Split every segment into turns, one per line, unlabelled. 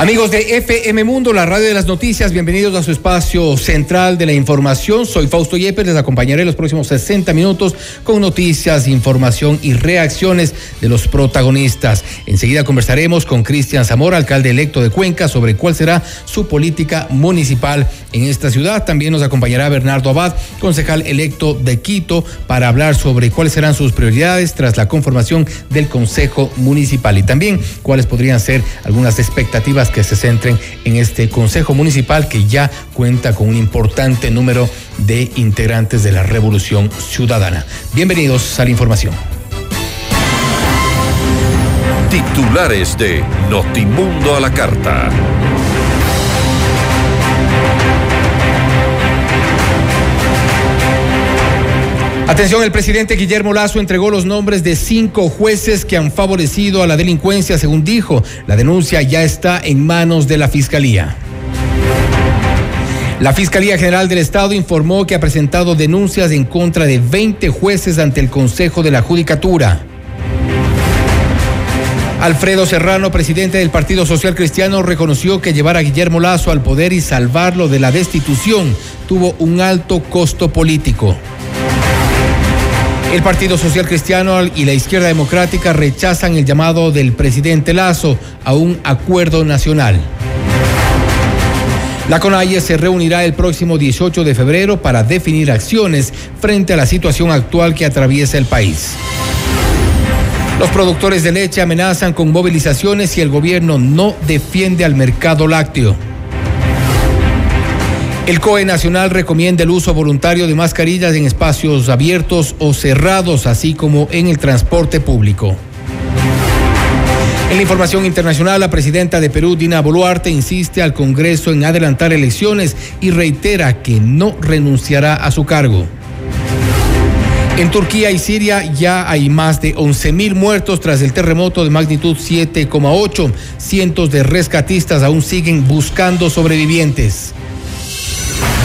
Amigos de FM Mundo, la radio de las noticias, bienvenidos a su espacio central de la información. Soy Fausto Yepes, les acompañaré los próximos 60 minutos con noticias, información y reacciones de los protagonistas. Enseguida conversaremos con Cristian Zamora, alcalde electo de Cuenca, sobre cuál será su política municipal en esta ciudad. También nos acompañará Bernardo Abad, concejal electo de Quito, para hablar sobre cuáles serán sus prioridades tras la conformación del Consejo Municipal y también cuáles podrían ser algunas expectativas que se centren en este Consejo Municipal que ya cuenta con un importante número de integrantes de la Revolución Ciudadana. Bienvenidos a la información.
Titulares de Notimundo a la Carta.
Atención, el presidente Guillermo Lazo entregó los nombres de cinco jueces que han favorecido a la delincuencia, según dijo. La denuncia ya está en manos de la Fiscalía. La Fiscalía General del Estado informó que ha presentado denuncias en contra de 20 jueces ante el Consejo de la Judicatura. Alfredo Serrano, presidente del Partido Social Cristiano, reconoció que llevar a Guillermo Lazo al poder y salvarlo de la destitución tuvo un alto costo político. El Partido Social Cristiano y la Izquierda Democrática rechazan el llamado del presidente Lazo a un acuerdo nacional. La CONAIE se reunirá el próximo 18 de febrero para definir acciones frente a la situación actual que atraviesa el país. Los productores de leche amenazan con movilizaciones si el gobierno no defiende al mercado lácteo. El COE Nacional recomienda el uso voluntario de mascarillas en espacios abiertos o cerrados, así como en el transporte público. En la información internacional, la presidenta de Perú, Dina Boluarte, insiste al Congreso en adelantar elecciones y reitera que no renunciará a su cargo. En Turquía y Siria ya hay más de 11 mil muertos tras el terremoto de magnitud 7,8. Cientos de rescatistas aún siguen buscando sobrevivientes.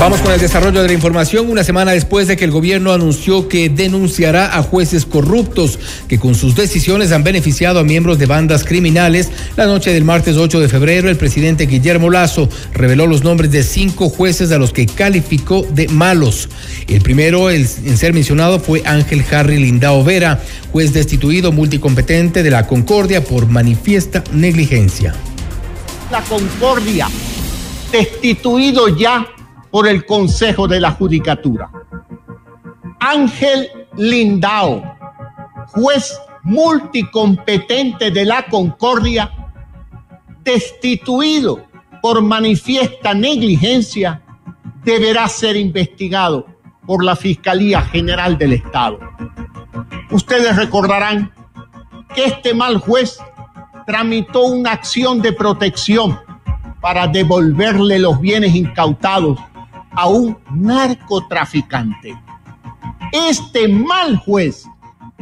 Vamos con el desarrollo de la información. Una semana después de que el gobierno anunció que denunciará a jueces corruptos que con sus decisiones han beneficiado a miembros de bandas criminales, la noche del martes 8 de febrero, el presidente Guillermo Lazo reveló los nombres de cinco jueces a los que calificó de malos. El primero en ser mencionado fue Ángel Harry Lindao Vera, juez destituido multicompetente de la Concordia por manifiesta negligencia.
La Concordia, destituido ya por el Consejo de la Judicatura. Ángel Lindao, juez multicompetente de la Concordia, destituido por manifiesta negligencia, deberá ser investigado por la Fiscalía General del Estado. Ustedes recordarán que este mal juez tramitó una acción de protección para devolverle los bienes incautados a un narcotraficante. Este mal juez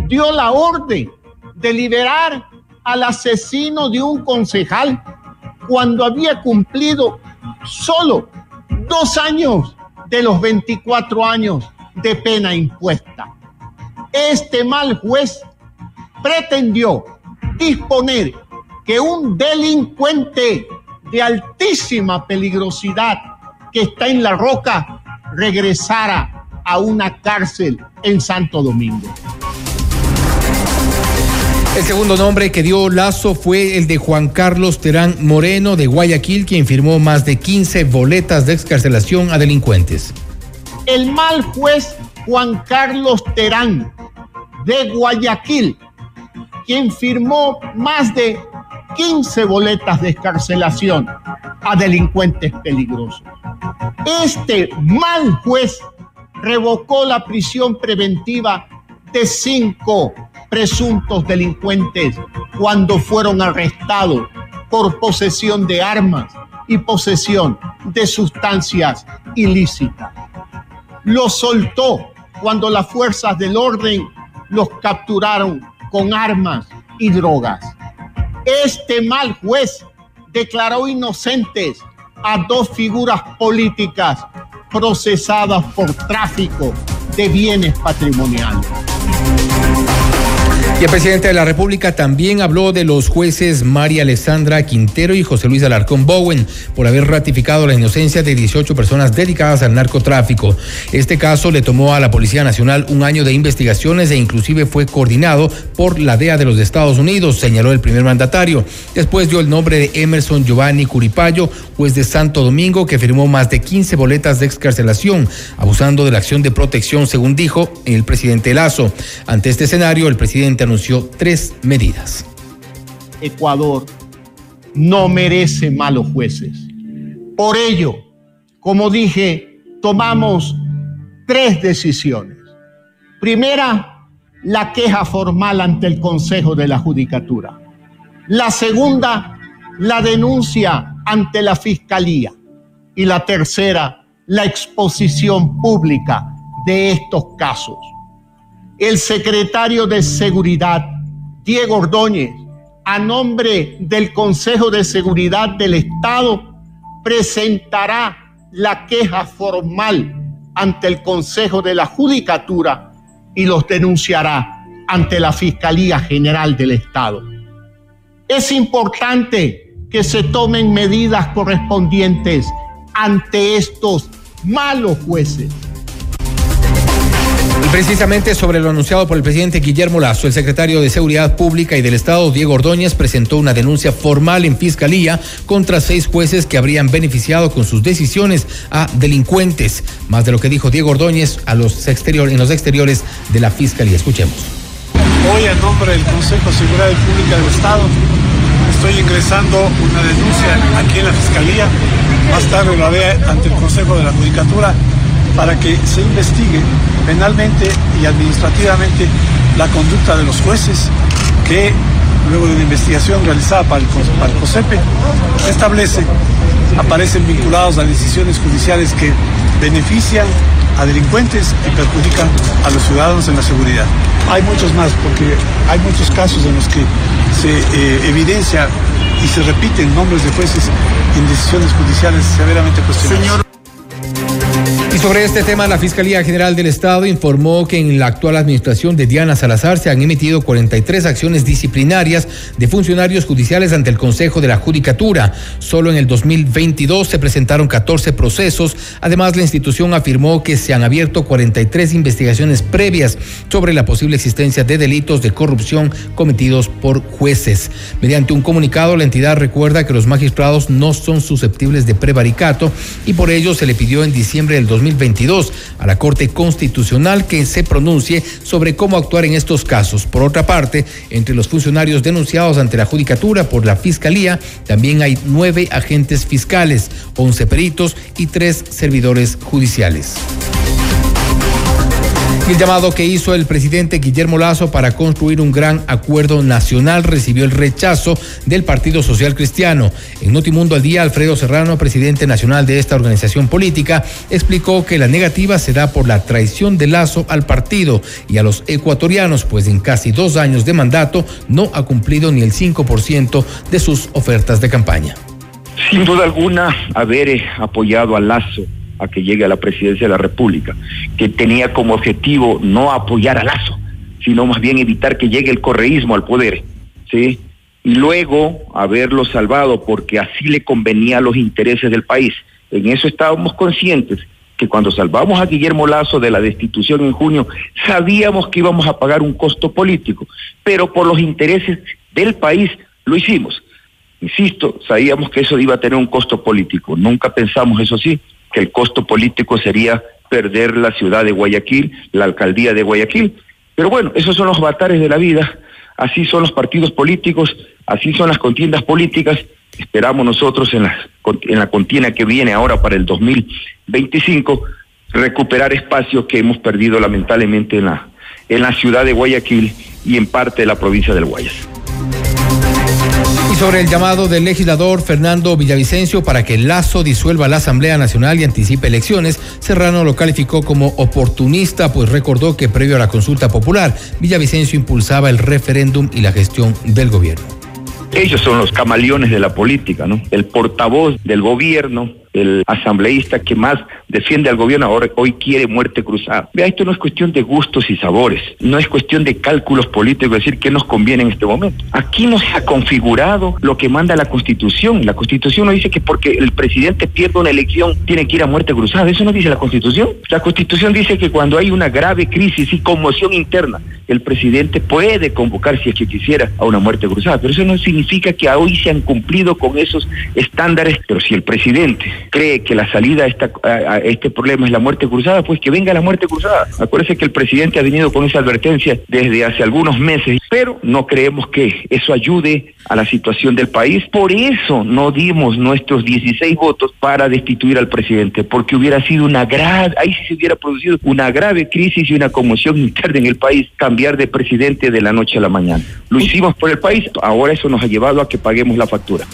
dio la orden de liberar al asesino de un concejal cuando había cumplido solo dos años de los 24 años de pena impuesta. Este mal juez pretendió disponer que un delincuente de altísima peligrosidad que está en la roca regresara a una cárcel en Santo Domingo.
El segundo nombre que dio Lazo fue el de Juan Carlos Terán Moreno de Guayaquil, quien firmó más de 15 boletas de excarcelación a delincuentes.
El mal juez Juan Carlos Terán de Guayaquil, quien firmó más de 15 boletas de excarcelación a delincuentes peligrosos. Este mal juez revocó la prisión preventiva de cinco presuntos delincuentes cuando fueron arrestados por posesión de armas y posesión de sustancias ilícitas. Los soltó cuando las fuerzas del orden los capturaron con armas y drogas. Este mal juez declaró inocentes a dos figuras políticas procesadas por tráfico de bienes patrimoniales.
Y el presidente de la República también habló de los jueces María Alessandra Quintero y José Luis Alarcón Bowen por haber ratificado la inocencia de 18 personas dedicadas al narcotráfico. Este caso le tomó a la Policía Nacional un año de investigaciones e inclusive fue coordinado por la DEA de los Estados Unidos, señaló el primer mandatario. Después dio el nombre de Emerson Giovanni Curipayo, juez de Santo Domingo, que firmó más de 15 boletas de excarcelación, abusando de la acción de protección, según dijo el presidente Lazo. Ante este escenario, el presidente anunció tres medidas.
Ecuador no merece malos jueces. Por ello, como dije, tomamos tres decisiones. Primera, la queja formal ante el Consejo de la Judicatura. La segunda, la denuncia ante la Fiscalía. Y la tercera, la exposición pública de estos casos el secretario de Seguridad, Diego Ordóñez, a nombre del Consejo de Seguridad del Estado, presentará la queja formal ante el Consejo de la Judicatura y los denunciará ante la Fiscalía General del Estado. Es importante que se tomen medidas correspondientes ante estos malos jueces
Precisamente sobre lo anunciado por el presidente Guillermo Lazo, el secretario de Seguridad Pública y del Estado, Diego Ordóñez, presentó una denuncia formal en fiscalía contra seis jueces que habrían beneficiado con sus decisiones a delincuentes. Más de lo que dijo Diego Ordóñez a los en los exteriores de la fiscalía. Escuchemos.
Hoy, en nombre del Consejo de Seguridad Pública del Estado, estoy ingresando una denuncia aquí en la fiscalía. Más tarde lo haré ante el Consejo de la Judicatura para que se investigue penalmente y administrativamente la conducta de los jueces que luego de una investigación realizada para el, para COSEPE, establece, aparecen vinculados a decisiones judiciales que benefician a delincuentes y perjudican a los ciudadanos en la seguridad. Hay muchos más, porque hay muchos casos en los que se eh, evidencia y se repiten nombres de jueces en decisiones judiciales severamente cuestionadas.
Y sobre este tema, la Fiscalía General del Estado informó que en la actual administración de Diana Salazar se han emitido 43 acciones disciplinarias de funcionarios judiciales ante el Consejo de la Judicatura. Solo en el 2022 se presentaron 14 procesos. Además, la institución afirmó que se han abierto 43 investigaciones previas sobre la posible existencia de delitos de corrupción cometidos por jueces. Mediante un comunicado, la entidad recuerda que los magistrados no son susceptibles de prevaricato y por ello se le pidió en diciembre del 2022 a la Corte Constitucional que se pronuncie sobre cómo actuar en estos casos. Por otra parte, entre los funcionarios denunciados ante la Judicatura por la Fiscalía, también hay nueve agentes fiscales, once peritos y tres servidores judiciales. El llamado que hizo el presidente Guillermo Lazo para construir un gran acuerdo nacional recibió el rechazo del Partido Social Cristiano. En Notimundo al Día, Alfredo Serrano, presidente nacional de esta organización política, explicó que la negativa se da por la traición de Lazo al partido y a los ecuatorianos, pues en casi dos años de mandato no ha cumplido ni el 5% de sus ofertas de campaña.
Sin duda alguna, haber eh, apoyado a Lazo a que llegue a la presidencia de la República, que tenía como objetivo no apoyar a Lazo, sino más bien evitar que llegue el correísmo al poder, ¿sí? y luego haberlo salvado porque así le convenía a los intereses del país. En eso estábamos conscientes que cuando salvamos a Guillermo Lazo de la destitución en junio, sabíamos que íbamos a pagar un costo político, pero por los intereses del país lo hicimos. Insisto, sabíamos que eso iba a tener un costo político. Nunca pensamos, eso sí, que el costo político sería perder la ciudad de Guayaquil, la alcaldía de Guayaquil. Pero bueno, esos son los avatares de la vida, así son los partidos políticos, así son las contiendas políticas. Esperamos nosotros en la, en la contienda que viene ahora para el 2025 recuperar espacios que hemos perdido lamentablemente en la, en la ciudad de Guayaquil y en parte de la provincia del Guayas.
Y sobre el llamado del legislador Fernando Villavicencio para que Lazo disuelva la Asamblea Nacional y anticipe elecciones, Serrano lo calificó como oportunista, pues recordó que previo a la consulta popular, Villavicencio impulsaba el referéndum y la gestión del gobierno.
Ellos son los camaleones de la política, ¿no? El portavoz del gobierno el asambleísta que más defiende al gobierno ahora hoy quiere muerte cruzada. Vea, esto no es cuestión de gustos y sabores, no es cuestión de cálculos políticos, decir qué nos conviene en este momento. Aquí no se ha configurado lo que manda la Constitución. La Constitución no dice que porque el presidente pierde una elección tiene que ir a muerte cruzada. Eso no dice la Constitución. La Constitución dice que cuando hay una grave crisis y conmoción interna, el presidente puede convocar, si es que quisiera, a una muerte cruzada. Pero eso no significa que hoy se han cumplido con esos estándares. Pero si el presidente cree que la salida a, esta, a, este problema es la muerte cruzada, pues que venga la muerte cruzada. Acuérdese que el presidente ha venido con esa advertencia desde hace algunos meses, pero no creemos que eso ayude a la situación del país. Por eso no dimos nuestros 16 votos para destituir al presidente, porque hubiera sido una grave, ahí sí se hubiera producido una grave crisis y una conmoción interna en el país, cambiar de presidente de la noche a la mañana. Lo hicimos por el país, ahora eso nos ha llevado a que paguemos la factura.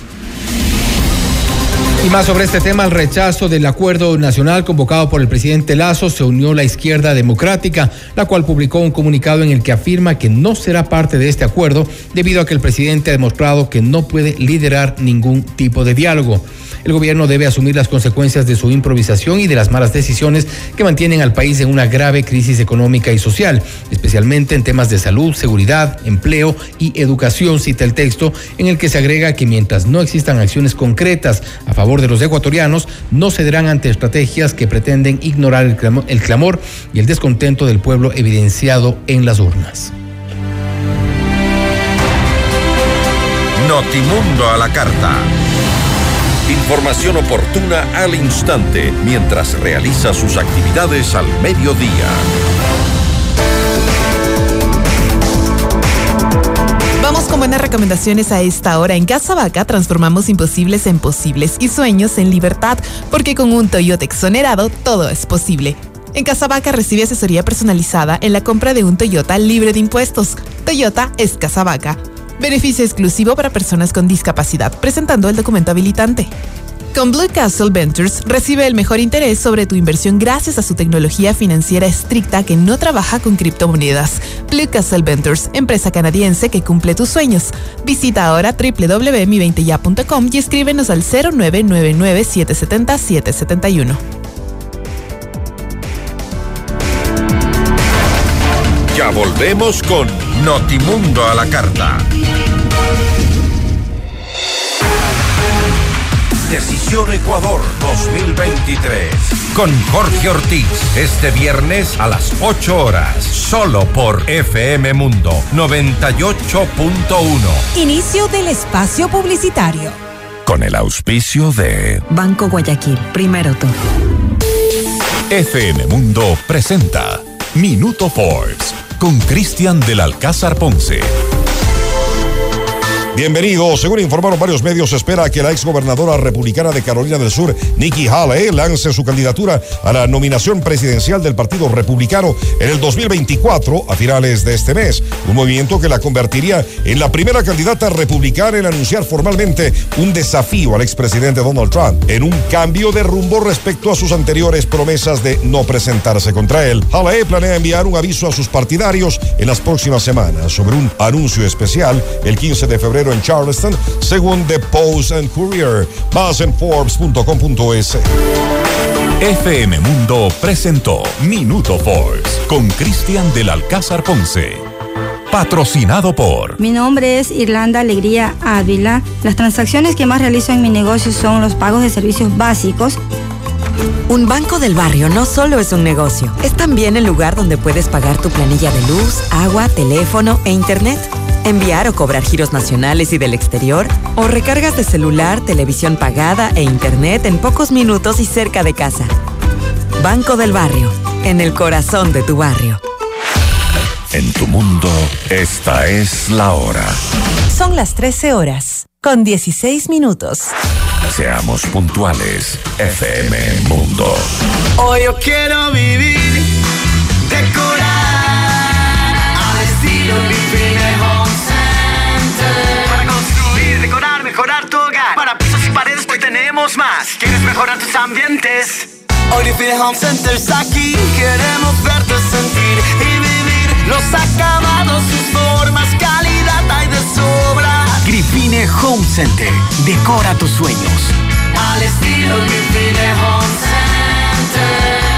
Y más sobre este tema, el rechazo del acuerdo nacional convocado por el presidente Lazo, se unió la izquierda democrática, la cual publicó un comunicado en el que afirma que no será parte de este acuerdo debido a que el presidente ha demostrado que no puede liderar ningún tipo de diálogo. El gobierno debe asumir las consecuencias de su improvisación y de las malas decisiones que mantienen al país en una grave crisis económica y social, especialmente en temas de salud, seguridad, empleo y educación, cita el texto, en el que se agrega que mientras no existan acciones concretas a favor de los ecuatorianos, no cederán ante estrategias que pretenden ignorar el clamor, y el descontento del pueblo evidenciado en las urnas.
Notimundo a la carta. Información oportuna al instante mientras realiza sus actividades al mediodía.
Vamos con buenas recomendaciones a esta hora. En Casa Vaca transformamos imposibles en posibles y sueños en libertad, porque con un Toyota exonerado todo es posible. En Casa Vaca recibe asesoría personalizada en la compra de un Toyota libre de impuestos. Toyota es Casa Vaca. Beneficio exclusivo para personas con discapacidad, presentando el documento habilitante. Con Blue Castle Ventures recibe el mejor interés sobre tu inversión gracias a su tecnología financiera estricta que no trabaja con criptomonedas. Blue Castle Ventures, empresa canadiense que cumple tus sueños. Visita ahora www.mi20ya.com y escríbenos al 0999 770 771.
Ya volvemos con Notimundo a la carta. Decisión Ecuador 2023. Con Jorge Ortiz. Este viernes a las 8 horas. Solo por FM Mundo 98.1.
Inicio del espacio publicitario.
Con el auspicio de
Banco Guayaquil. Primero todo.
FM Mundo presenta Minuto Forbes con Cristian del Alcázar Ponce.
Bienvenidos. Según informaron varios medios, espera que la exgobernadora republicana de Carolina del Sur, Nikki Haley, lance su candidatura a la nominación presidencial del Partido Republicano en el 2024 a finales de este mes. Un movimiento que la convertiría en la primera candidata republicana en anunciar formalmente un desafío al expresidente Donald Trump en un cambio de rumbo respecto a sus anteriores promesas de no presentarse contra él. Haley planea enviar un aviso a sus partidarios en las próximas semanas sobre un anuncio especial el 15 de febrero en Charleston, según The Post and Courier. Más en Forbes.com.es.
FM Mundo presentó Minuto Forbes con Cristian del Alcázar Ponce. patrocinado por...
Mi nombre es Irlanda Alegría Ávila. Las transacciones que más realizo en mi negocio son los pagos de servicios básicos.
Un banco del barrio no solo es un negocio, es también el lugar donde puedes pagar tu planilla de luz, agua, teléfono e internet enviar o cobrar giros nacionales y del exterior, o recargas de celular, televisión pagada e internet en pocos minutos y cerca de casa. Banco del Barrio, en el corazón de tu barrio.
En tu mundo, esta es la hora.
Son las 13 horas, con 16 minutos.
Seamos puntuales, FM Mundo.
Hoy yo quiero vivir, decorar, mejorar tu hogar. Para pisos y paredes, hoy tenemos más. ¿Quieres mejorar tus ambientes? Hoy Home Center está aquí. Queremos verte sentir y vivir los acabados, sus formas, calidad hay de sobra.
Grifine Home Center. Decora tus sueños.
Al estilo Grifine Home Center.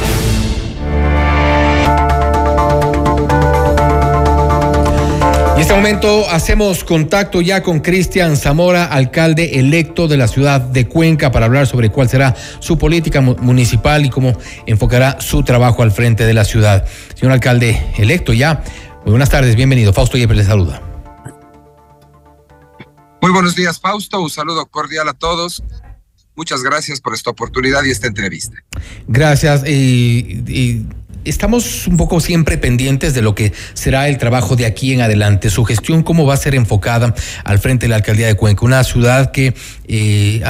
En este momento hacemos contacto ya con Cristian Zamora, alcalde electo de la ciudad de Cuenca, para hablar sobre cuál será su política municipal y cómo enfocará su trabajo al frente de la ciudad. Señor alcalde electo ya, muy buenas tardes, bienvenido. Fausto Yepes le saluda.
Muy buenos días, Fausto. Un saludo cordial a todos. Muchas gracias por esta oportunidad y esta entrevista.
Gracias. y estamos un poco siempre pendientes de lo que será el trabajo de aquí en adelante. Su gestión, cómo va a ser enfocada al frente de la alcaldía de Cuenca, una ciudad que eh,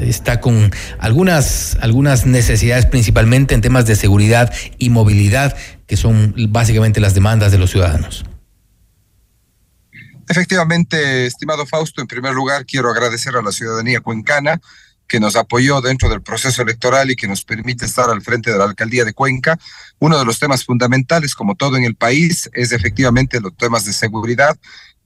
está con algunas, algunas necesidades, principalmente en temas de seguridad y movilidad, que son básicamente las demandas de los ciudadanos.
Efectivamente, estimado Fausto, en primer lugar quiero agradecer a la ciudadanía cuencana que nos apoyó dentro del proceso electoral y que nos permite estar al frente de la alcaldía de Cuenca. Uno de los temas fundamentales, como todo en el país, es efectivamente los temas de seguridad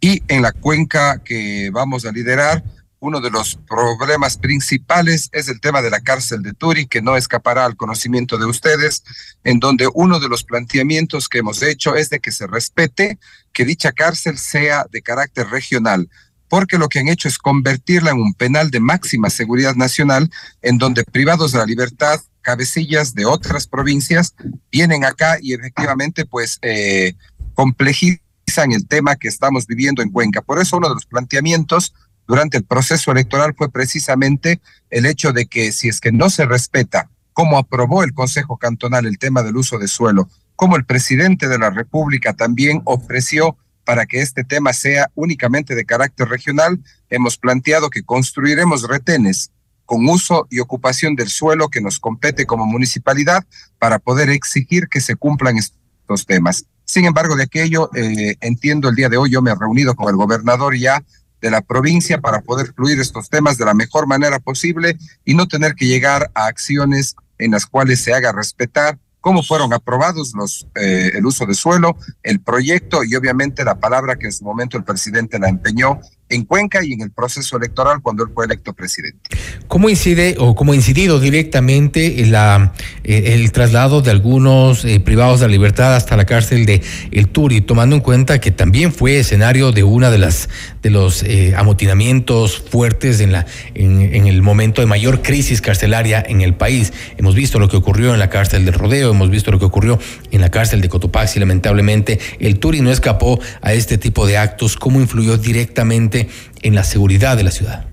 y en la cuenca que vamos a liderar, uno de los problemas principales es el tema de la cárcel de Turi, que no escapará al conocimiento de ustedes, en donde uno de los planteamientos que hemos hecho es de que se respete que dicha cárcel sea de carácter regional porque lo que han hecho es convertirla en un penal de máxima seguridad nacional, en donde privados de la libertad, cabecillas de otras provincias, vienen acá y efectivamente pues eh, complejizan el tema que estamos viviendo en Cuenca. Por eso uno de los planteamientos durante el proceso electoral fue precisamente el hecho de que si es que no se respeta cómo aprobó el Consejo Cantonal el tema del uso de suelo, como el presidente de la República también ofreció para que este tema sea únicamente de carácter regional, hemos planteado que construiremos retenes con uso y ocupación del suelo que nos compete como municipalidad para poder exigir que se cumplan estos temas. Sin embargo, de aquello, eh, entiendo el día de hoy, yo me he reunido con el gobernador ya de la provincia para poder fluir estos temas de la mejor manera posible y no tener que llegar a acciones en las cuales se haga respetar cómo fueron aprobados los, eh, el uso de suelo, el proyecto y obviamente la palabra que en su momento el presidente la empeñó en Cuenca y en el proceso electoral cuando él fue electo presidente.
¿Cómo incide o cómo ha incidido directamente eh, el traslado de algunos eh, privados de la libertad hasta la cárcel de El Turi, tomando en cuenta que también fue escenario de una de las de los eh, amotinamientos fuertes en la en, el momento de mayor crisis carcelaria en el país? Hemos visto lo que ocurrió en la cárcel del Rodeo, hemos visto lo que ocurrió en la cárcel de Cotopaxi, lamentablemente El Turi no escapó a este tipo de actos. ¿Cómo influyó directamente en la seguridad de la ciudad?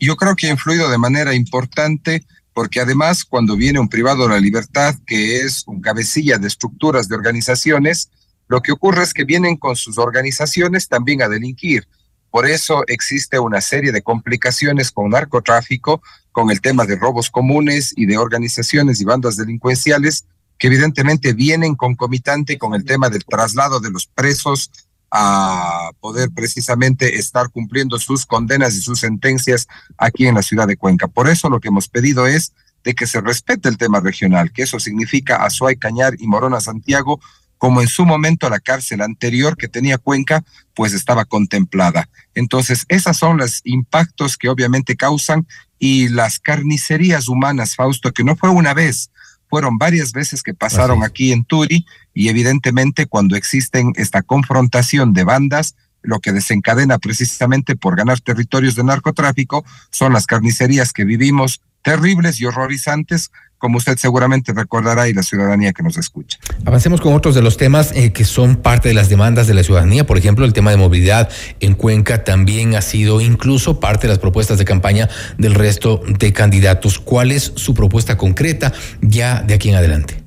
Yo creo que ha influido de manera importante porque además cuando viene un privado de la libertad que es un cabecilla de estructuras de organizaciones, lo que ocurre es que vienen con sus organizaciones también a delinquir. Por eso existe una serie de complicaciones con narcotráfico, con el tema de robos comunes y de organizaciones y bandas delincuenciales que evidentemente vienen concomitante con el tema del traslado de los presos a poder precisamente estar cumpliendo sus condenas y sus sentencias aquí en la ciudad de Cuenca. Por eso lo que hemos pedido es de que se respete el tema regional, que eso significa Azuay, Cañar y Morona Santiago, como en su momento la cárcel anterior que tenía Cuenca, pues estaba contemplada. Entonces, esos son los impactos que obviamente causan y las carnicerías humanas, Fausto, que no fue una vez, fueron varias veces que pasaron aquí en Turi y evidentemente cuando existen esta confrontación de bandas, lo que desencadena precisamente por ganar territorios de narcotráfico son las carnicerías que vivimos terribles y horrorizantes como usted seguramente recordará y la ciudadanía que nos escucha.
Avancemos con otros de los temas eh, que son parte de las demandas de la ciudadanía. Por ejemplo, el tema de movilidad en Cuenca también ha sido incluso parte de las propuestas de campaña del resto de candidatos. ¿Cuál es su propuesta concreta ya de aquí en adelante?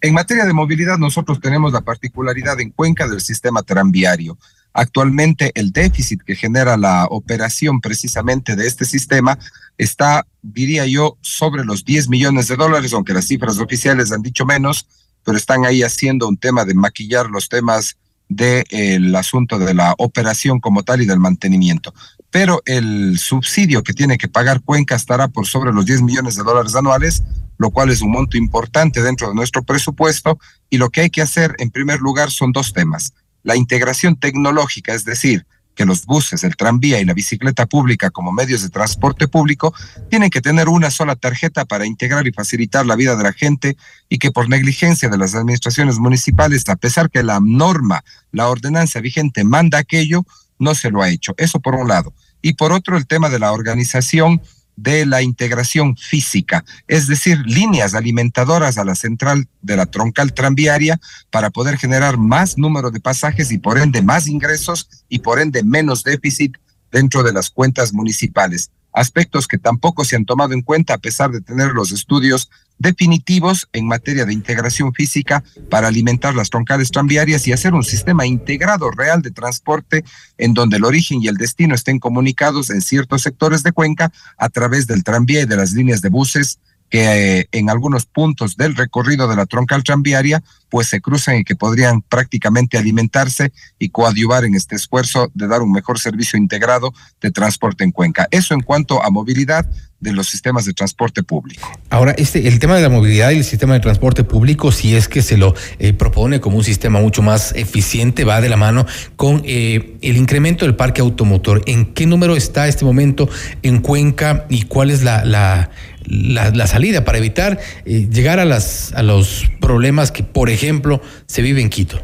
En materia de movilidad, nosotros tenemos la particularidad en Cuenca del sistema tranviario. Actualmente el déficit que genera la operación precisamente de este sistema está, diría yo, sobre los 10 millones de dólares, aunque las cifras oficiales han dicho menos, pero están ahí haciendo un tema de maquillar los temas del asunto de la operación como tal y del mantenimiento. Pero el subsidio que tiene que pagar Cuenca estará por sobre los 10 millones de dólares anuales, lo cual es un monto importante dentro de nuestro presupuesto. Y lo que hay que hacer, en primer lugar, son dos temas la integración tecnológica, es decir, que los buses, el tranvía y la bicicleta pública como medios de transporte público tienen que tener una sola tarjeta para integrar y facilitar la vida de la gente y que por negligencia de las administraciones municipales, a pesar que la norma, la ordenanza vigente manda aquello, no se lo ha hecho. Eso por un lado. Y por otro, el tema de la organización de la integración física, es decir, líneas alimentadoras a la central de la troncal tranviaria para poder generar más número de pasajes y por ende más ingresos y por ende menos déficit dentro de las cuentas municipales. Aspectos que tampoco se han tomado en cuenta a pesar de tener los estudios definitivos en materia de integración física para alimentar las troncales tranviarias y hacer un sistema integrado real de transporte en donde el origen y el destino estén comunicados en ciertos sectores de Cuenca a través del tranvía y de las líneas de buses que eh, en algunos puntos del recorrido de la troncal tranviaria pues se cruzan y que podrían prácticamente alimentarse y coadyuvar en este esfuerzo de dar un mejor servicio integrado de transporte en Cuenca. Eso en cuanto a movilidad de los sistemas de transporte público.
Ahora, este, el tema de la movilidad y el sistema de transporte público, si es que se lo eh, propone como un sistema mucho más eficiente, va de la mano con eh, el incremento del parque automotor. ¿En qué número está este momento en Cuenca y cuál es la, la, la, salida para evitar eh, llegar a, las, a los problemas que, por ejemplo, se vive en Quito?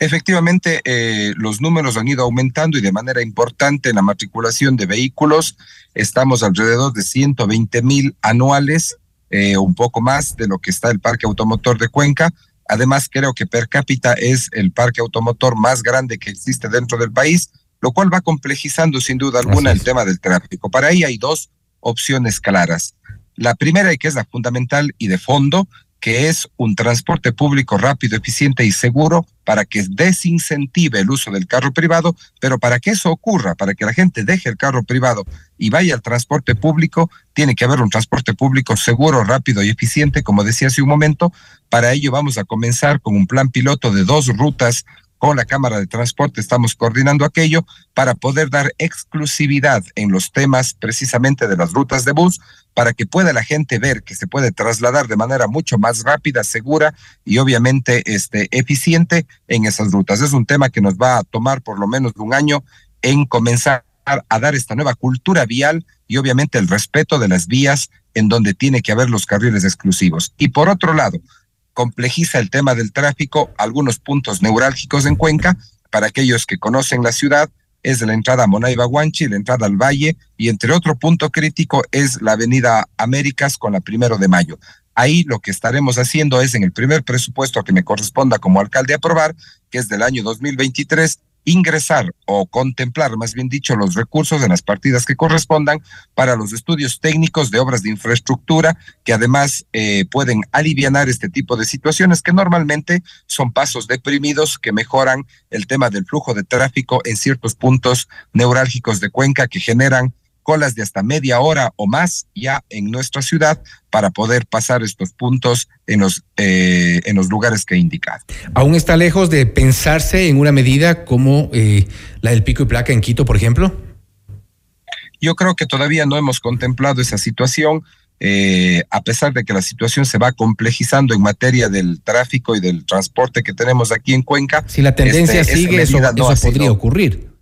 Efectivamente, eh, los números han ido aumentando y de manera importante en la matriculación de vehículos. Estamos alrededor de 120 mil anuales, eh, un poco más de lo que está el parque automotor de Cuenca. Además, creo que per cápita es el parque automotor más grande que existe dentro del país, lo cual va complejizando sin duda alguna el tema del tráfico. Para ahí hay dos opciones claras. La primera, y que es la fundamental y de fondo, que es un transporte público rápido, eficiente y seguro para que desincentive el uso del carro privado, pero para que eso ocurra, para que la gente deje el carro privado y vaya al transporte público, tiene que haber un transporte público seguro, rápido y eficiente, como decía hace un momento. Para ello vamos a comenzar con un plan piloto de dos rutas con la Cámara de Transporte estamos coordinando aquello para poder dar exclusividad en los temas precisamente de las rutas de bus, para que pueda la gente ver que se puede trasladar de manera mucho más rápida, segura y obviamente este, eficiente en esas rutas. Es un tema que nos va a tomar por lo menos un año en comenzar a dar esta nueva cultura vial y obviamente el respeto de las vías en donde tiene que haber los carriles exclusivos. Y por otro lado, complejiza el tema del tráfico, algunos puntos neurálgicos en Cuenca, para aquellos que conocen la ciudad, es la entrada a Monaiba Guanchi, la entrada al Valle, y entre otro punto crítico es la avenida Américas con la primero de mayo. Ahí lo que estaremos haciendo es en el primer presupuesto que me corresponda como alcalde aprobar, que es del año 2023, ingresar o contemplar, más bien dicho, los recursos en las partidas que correspondan para los estudios técnicos de obras de infraestructura que además eh, pueden aliviar este tipo de situaciones que normalmente son pasos deprimidos que mejoran el tema del flujo de tráfico en ciertos puntos neurálgicos de Cuenca que generan colas de hasta media hora o más ya en nuestra ciudad para poder pasar estos puntos en los, eh, en los lugares que he indicado.
¿Aún está lejos de pensarse en una medida como eh, la del pico y placa en Quito, por ejemplo?
Yo creo que todavía no hemos contemplado esa situación. Eh, a pesar de que la situación se va complejizando en materia del tráfico y del transporte que tenemos aquí en Cuenca.
Si la tendencia este, sigue, eso, podría ocurrir.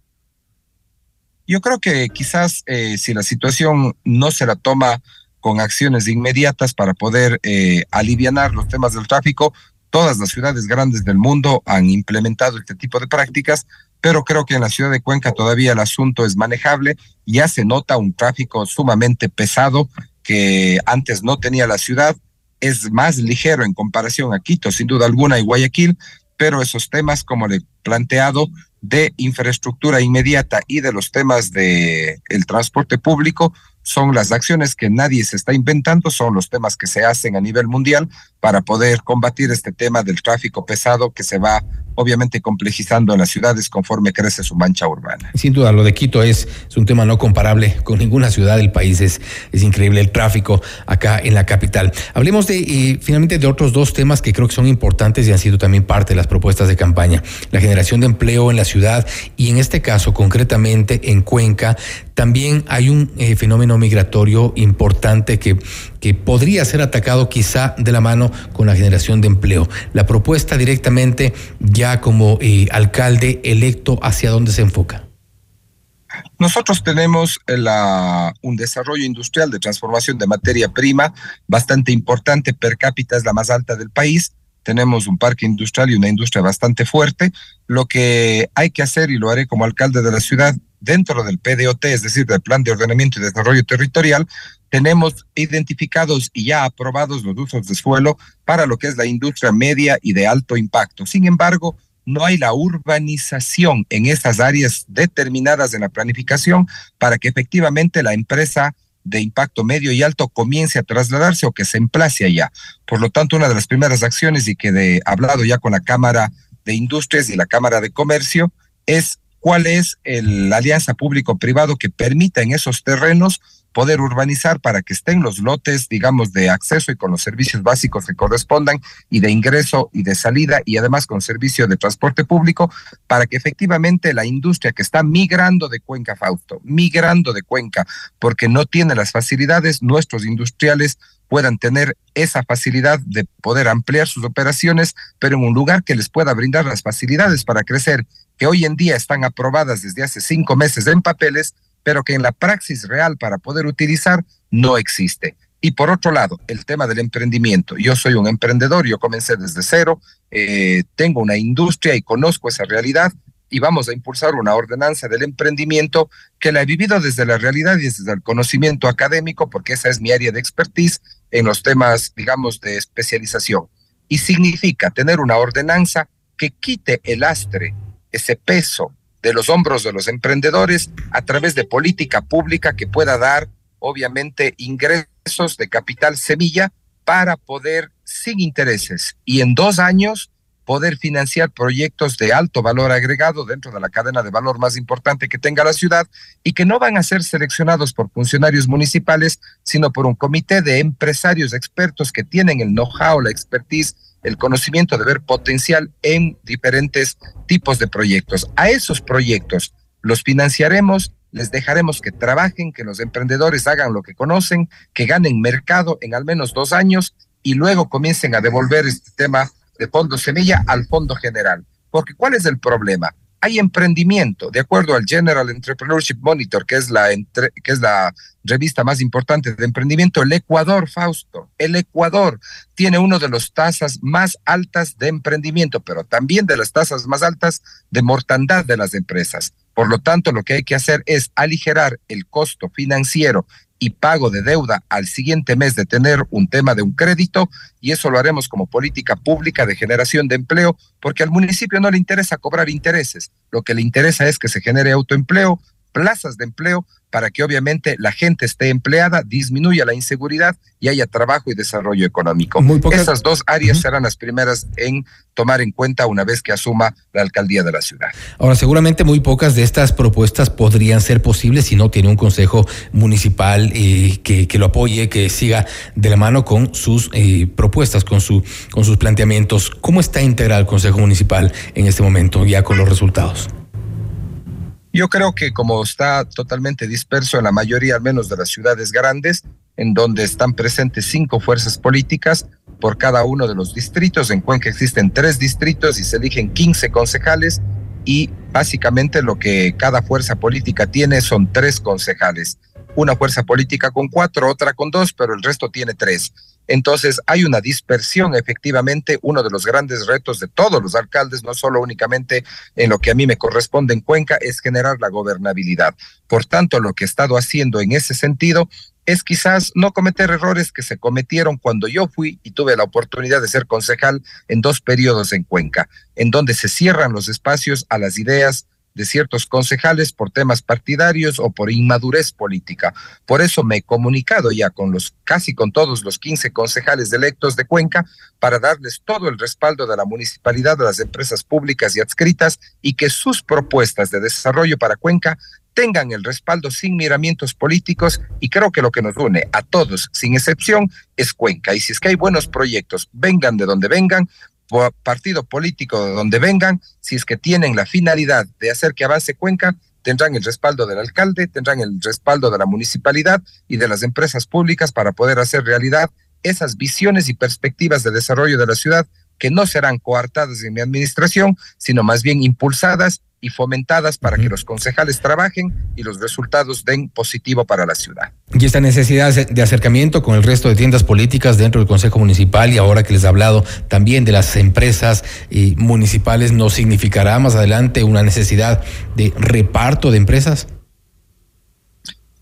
Yo creo que quizás eh, si la situación no se la toma con acciones inmediatas para poder eh, aliviar los temas del tráfico, todas las ciudades grandes del mundo han implementado este tipo de prácticas, pero creo que en la ciudad de Cuenca todavía el asunto es manejable, ya se nota un tráfico sumamente pesado que antes no tenía la ciudad, es más ligero en comparación a Quito, sin duda alguna, y Guayaquil, pero esos temas, como le he planteado, de infraestructura inmediata y de los temas de el transporte público son las acciones que nadie se está inventando, son los temas que se hacen a nivel mundial para poder combatir este tema del tráfico pesado que se va obviamente complejizando en las ciudades conforme crece su mancha urbana.
Sin duda, lo de Quito es, un tema no comparable con ninguna ciudad del país. Es, es increíble el tráfico acá en la capital. Hablemos de finalmente de otros dos temas que creo que son importantes y han sido también parte de las propuestas de campaña. La generación de empleo en la ciudad y en este caso concretamente en Cuenca también hay un eh, fenómeno migratorio importante que, que podría ser atacado quizá de la mano con la generación de empleo. La propuesta directamente ya como eh, alcalde electo, ¿hacia dónde se enfoca?
Nosotros tenemos eh, un desarrollo industrial de transformación de materia prima bastante importante, per cápita es la más alta del país, tenemos un parque industrial y una industria bastante fuerte. Lo que hay que hacer, y lo haré como alcalde de la ciudad, dentro del PDOT, es decir, del Plan de Ordenamiento y Desarrollo Territorial, tenemos identificados y ya aprobados los usos de suelo para lo que es la industria media y de alto impacto. Sin embargo, no hay la urbanización en esas áreas determinadas en la planificación para que efectivamente la empresa de impacto medio y alto comience a trasladarse o que se emplace allá. Por lo tanto, una de las primeras acciones y que he hablado ya con la Cámara de Industrias y la Cámara de Comercio es cuál es la alianza público-privado que permita en esos terrenos poder urbanizar para que estén los lotes, digamos, de acceso y con los servicios básicos que correspondan y de ingreso y de salida y además con servicio de transporte público para que efectivamente la industria que está migrando de Cuenca, Fausto, migrando de Cuenca porque no tiene las facilidades, nuestros industriales puedan tener esa facilidad de poder ampliar sus operaciones, pero en un lugar que les pueda brindar las facilidades para crecer, que hoy en día están aprobadas desde hace cinco meses en papeles, pero que en la praxis real para poder utilizar no existe. Y por otro lado, el tema del emprendimiento. Yo soy un emprendedor, yo comencé desde cero, eh, tengo una industria y conozco esa realidad y vamos a impulsar una ordenanza del emprendimiento que la he vivido desde la realidad y desde el conocimiento académico, porque esa es mi área de expertise en los temas, digamos, de especialización. Y significa tener una ordenanza que quite el lastre, ese peso de los hombros de los emprendedores a través de política pública que pueda dar, obviamente, ingresos de capital semilla para poder, sin intereses y en dos años, poder financiar proyectos de alto valor agregado dentro de la cadena de valor más importante que tenga la ciudad y que no van a ser seleccionados por funcionarios municipales, sino por un comité de empresarios expertos que tienen el know-how, la expertise el conocimiento de ver potencial en diferentes tipos de proyectos. A esos proyectos los financiaremos, les dejaremos que trabajen, que los emprendedores hagan lo que conocen, que ganen mercado en al menos dos años y luego comiencen a devolver este tema de fondo semilla al fondo general. Porque ¿cuál es el problema? Hay emprendimiento. De acuerdo al General Entrepreneurship Monitor, que es la, que es la revista más importante de emprendimiento, el Ecuador, Fausto, el Ecuador tiene una de las tasas más altas de emprendimiento, pero también de las tasas más altas de mortandad de las empresas. Por lo tanto, lo que hay que hacer es aligerar el costo financiero y pago de deuda al siguiente mes de tener un tema de un crédito y eso lo haremos como política pública de generación de empleo porque al municipio no le interesa cobrar intereses, lo que le interesa es que se genere autoempleo, plazas de empleo para que obviamente la gente esté empleada, disminuya la inseguridad y haya trabajo y desarrollo económico. Esas dos áreas serán las primeras en tomar en cuenta una vez que asuma la alcaldía de la ciudad.
Ahora, seguramente muy pocas de estas propuestas podrían ser posibles si no tiene un consejo municipal eh, que, que, lo apoye, que siga de la mano con sus eh, propuestas, con, su, con sus planteamientos. ¿Cómo está integrado el consejo municipal en este momento, ya con los resultados?
Yo creo que como está totalmente disperso en la mayoría, al menos de las ciudades grandes, en donde están presentes cinco fuerzas políticas por cada uno de los distritos. En Cuenca existen tres distritos y se eligen 15 concejales y básicamente lo que cada fuerza política tiene son tres concejales. Una fuerza política con cuatro, otra con dos, pero el resto tiene tres. Entonces hay una dispersión, efectivamente, uno de los grandes retos de todos los alcaldes, no solo únicamente en lo que a mí me corresponde en Cuenca, es generar la gobernabilidad. Por tanto, lo que he estado haciendo en ese sentido es quizás no cometer errores que se cometieron cuando yo fui y tuve la oportunidad de ser concejal en dos periodos en Cuenca, en donde se cierran los espacios a las ideas, de ciertos concejales por temas partidarios o por inmadurez política. Por eso me he comunicado ya con los casi con todos los 15 concejales electos de Cuenca para darles todo el respaldo de la municipalidad, de las empresas públicas y adscritas y que sus propuestas de desarrollo para Cuenca tengan el respaldo sin miramientos políticos y creo que lo que nos une a todos, sin excepción, es Cuenca. Y si es que hay buenos proyectos, vengan de donde vengan, partido político de donde vengan, si es que tienen la finalidad de hacer que avance Cuenca, tendrán el respaldo del alcalde, tendrán el respaldo de la municipalidad y de las empresas públicas para poder hacer realidad esas visiones y perspectivas de desarrollo de la ciudad que no serán coartadas en mi administración, sino más bien impulsadas y fomentadas para que los concejales trabajen y los resultados den positivo para la ciudad.
Y esta necesidad de acercamiento con el resto de tiendas políticas dentro del Consejo Municipal y ahora que les he hablado también de las empresas eh, municipales, ¿no significará más adelante una necesidad de reparto de empresas?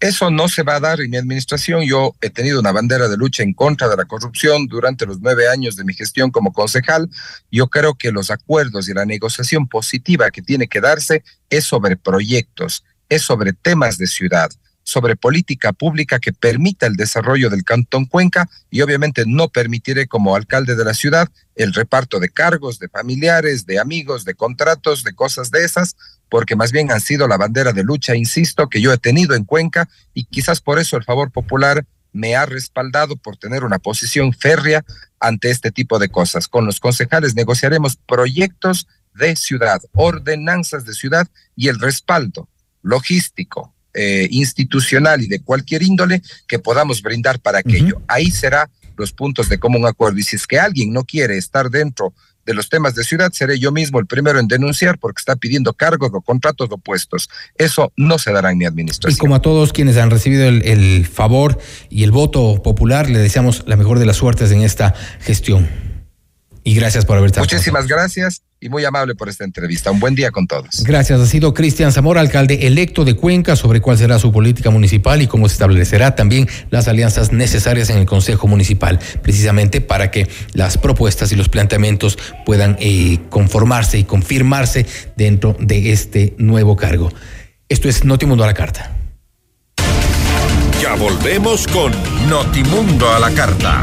Eso no se va a dar en mi administración. Yo he tenido una bandera de lucha en contra de la corrupción durante los nueve años de mi gestión como concejal. Yo creo que los acuerdos y la negociación positiva que tiene que darse es sobre proyectos, es sobre temas de ciudad sobre política pública que permita el desarrollo del Cantón Cuenca y obviamente no permitiré como alcalde de la ciudad el reparto de cargos, de familiares, de amigos, de contratos, de cosas de esas, porque más bien han sido la bandera de lucha, insisto, que yo he tenido en Cuenca y quizás por eso el favor popular me ha respaldado por tener una posición férrea ante este tipo de cosas. Con los concejales negociaremos proyectos de ciudad, ordenanzas de ciudad y el respaldo logístico, eh, institucional y de cualquier índole que podamos brindar para aquello. Ahí será los puntos de común acuerdo. Y si es que alguien no quiere estar dentro de los temas de ciudad, seré yo mismo el primero en denunciar porque está pidiendo cargos o contratos o puestos. Eso no se dará en mi administración.
Y como a todos quienes han recibido el, el favor y el voto popular, le deseamos la mejor de las suertes en esta gestión. Y gracias por haber estado.
Muchísimas gracias y muy amable por esta entrevista. Un buen día con todos.
Gracias. Ha sido Cristian Zamora, alcalde electo de Cuenca, sobre cuál será su política municipal y cómo se establecerá también las alianzas necesarias en el Consejo Municipal, precisamente para que las propuestas y los planteamientos puedan eh, conformarse y confirmarse dentro de este nuevo cargo. Esto es Notimundo a la Carta.
Ya volvemos con Notimundo a la Carta.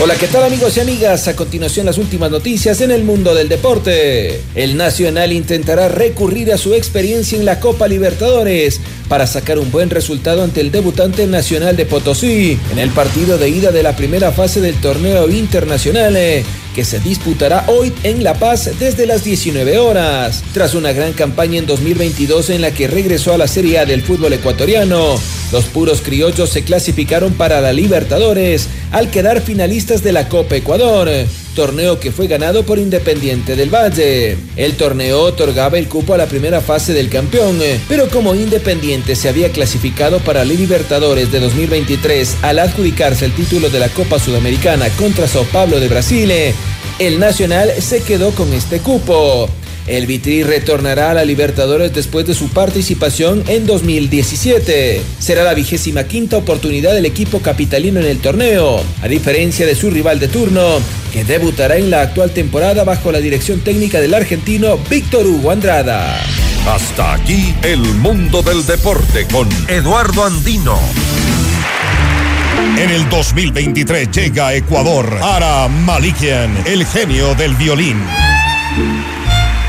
Hola, ¿qué tal amigos y amigas? A continuación las últimas noticias en el mundo del deporte. El Nacional intentará recurrir a su experiencia en la Copa Libertadores para sacar un buen resultado ante el debutante nacional de Potosí en el partido de ida de la primera fase del torneo internacional que se disputará hoy en La Paz desde las 19 horas. Tras una gran campaña en 2022 en la que regresó a la Serie A del fútbol ecuatoriano, los puros criollos se clasificaron para la Libertadores al quedar finalistas de la Copa Ecuador torneo que fue ganado por Independiente del Valle. El torneo otorgaba el cupo a la primera fase del campeón, pero como Independiente se había clasificado para la Libertadores de 2023 al adjudicarse el título de la Copa Sudamericana contra Sao Paulo de Brasil, el Nacional se quedó con este cupo. El Vitri retornará a la Libertadores después de su participación en 2017. Será la vigésima quinta oportunidad del equipo capitalino en el torneo, a diferencia de su rival de turno, que debutará en la actual temporada bajo la dirección técnica del argentino Víctor Hugo Andrada.
Hasta aquí el mundo del deporte con Eduardo Andino.
En el 2023 llega a Ecuador Ara Malikian, el genio del violín.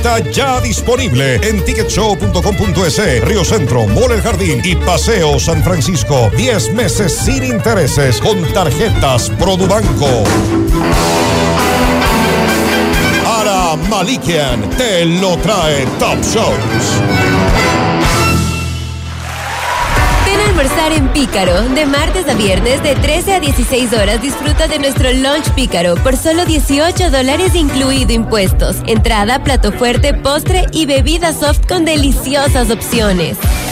Preventa ya disponible en ticketshow.com.es, Río Centro, Mall El Jardín y Paseo San Francisco. 10 meses sin intereses con tarjetas Produbanco. Ara Malikian te lo trae Top Shows.
En Pícaro. De martes a viernes, de 13 a 16 horas, disfruta de nuestro lunch Pícaro por solo 18 dólares incluido impuestos. Entrada, plato fuerte, postre y bebida soft con deliciosas opciones.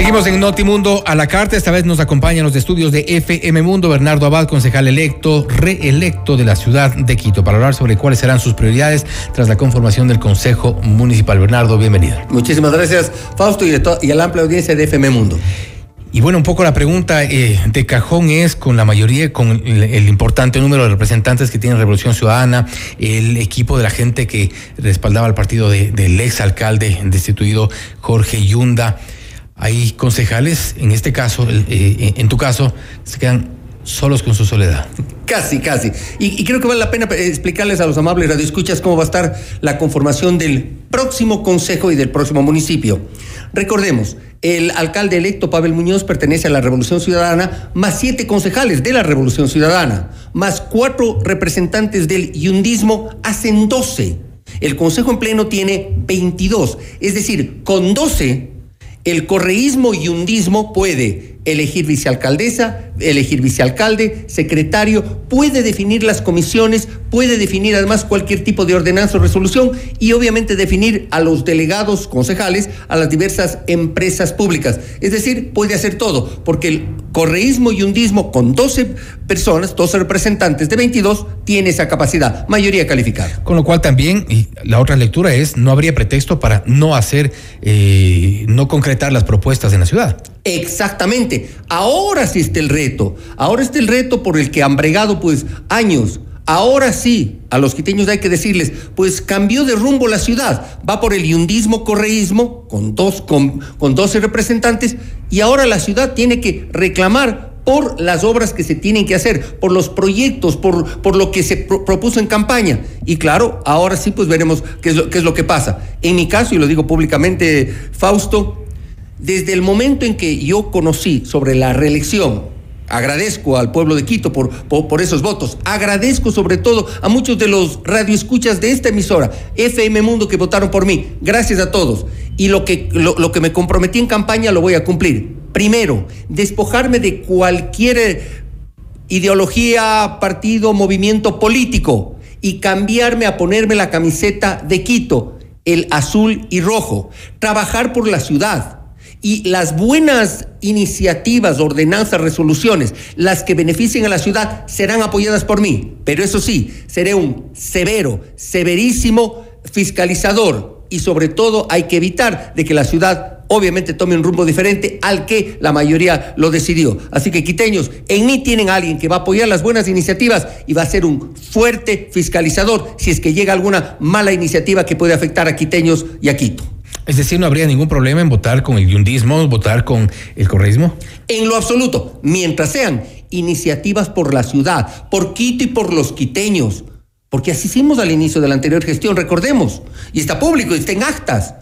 Seguimos en Notimundo a la carta. Esta vez nos acompañan los estudios de FM Mundo Bernardo Abad, concejal electo, reelecto de la ciudad de Quito, para hablar sobre cuáles serán sus prioridades tras la conformación del Consejo Municipal. Bernardo, bienvenido.
Muchísimas gracias, Fausto, y, y a la amplia audiencia de FM Mundo.
Y bueno, un poco la pregunta eh, de cajón es con la mayoría, con el, el, importante número de representantes que tiene Revolución Ciudadana, el equipo de la gente que respaldaba al partido de, del ex alcalde destituido Jorge Yunda. Hay concejales, en este caso, eh, en tu caso, se quedan solos con su soledad.
Casi, casi. Y, y, creo que vale la pena explicarles a los amables radioescuchas cómo va a estar la conformación del próximo consejo y del próximo municipio. Recordemos, el alcalde electo Pavel Muñoz pertenece a la Revolución Ciudadana, más siete concejales de la Revolución Ciudadana, más cuatro representantes del yundismo, hacen doce. El consejo en pleno tiene 22, es decir, con 12 el correísmo y hundismo puede elegir vicealcaldesa, elegir vicealcalde, secretario, puede definir las comisiones, puede definir además cualquier tipo de ordenanza o resolución y obviamente definir a los delegados concejales a las diversas empresas públicas. Es decir, puede hacer todo, porque el correísmo y hundismo con 12 personas, 12 representantes de 22, tiene esa capacidad, mayoría calificada.
Con lo cual también, y la otra lectura es, no habría pretexto para no hacer, eh, no concretar las propuestas en la ciudad.
Exactamente. Ahora sí está el reto. Ahora está el reto por el que han bregado pues años. Ahora sí, a los quiteños hay que decirles, pues cambió de rumbo la ciudad, va por el yundismo correísmo con, dos, con, con 12 representantes y ahora la ciudad tiene que reclamar por las obras que se tienen que hacer, por los proyectos, por, por lo que se pro- propuso en campaña. Y claro, ahora sí pues veremos qué es, lo, qué es lo que pasa. En mi caso, y lo digo públicamente, Fausto, desde el momento en que yo conocí sobre la reelección, agradezco al pueblo de Quito por, por, esos votos, agradezco sobre todo a muchos de los radioescuchas de esta emisora, FM Mundo, que votaron por mí, gracias a todos. Y lo que, lo, lo que me comprometí en campaña lo voy a cumplir. Primero, despojarme de cualquier ideología, partido, movimiento político y cambiarme a ponerme la camiseta de Quito, el azul y rojo, trabajar por la ciudad. Y las buenas iniciativas, ordenanzas, resoluciones, las que beneficien a la ciudad, serán apoyadas por mí. Pero eso sí, seré un severo, severísimo fiscalizador. Y sobre todo hay que evitar de que la ciudad obviamente tome un rumbo diferente al que la mayoría lo decidió. Así que quiteños, en mí tienen a alguien que va a apoyar las buenas iniciativas y va a ser un fuerte fiscalizador si es que llega alguna mala iniciativa que puede afectar a quiteños y a Quito.
Es decir, no habría ningún problema en votar con el yundismo, votar con el correísmo.
En lo absoluto, mientras sean iniciativas por la ciudad, por Quito y por los quiteños, porque así hicimos al inicio de la anterior gestión, recordemos, y está público, está en actas.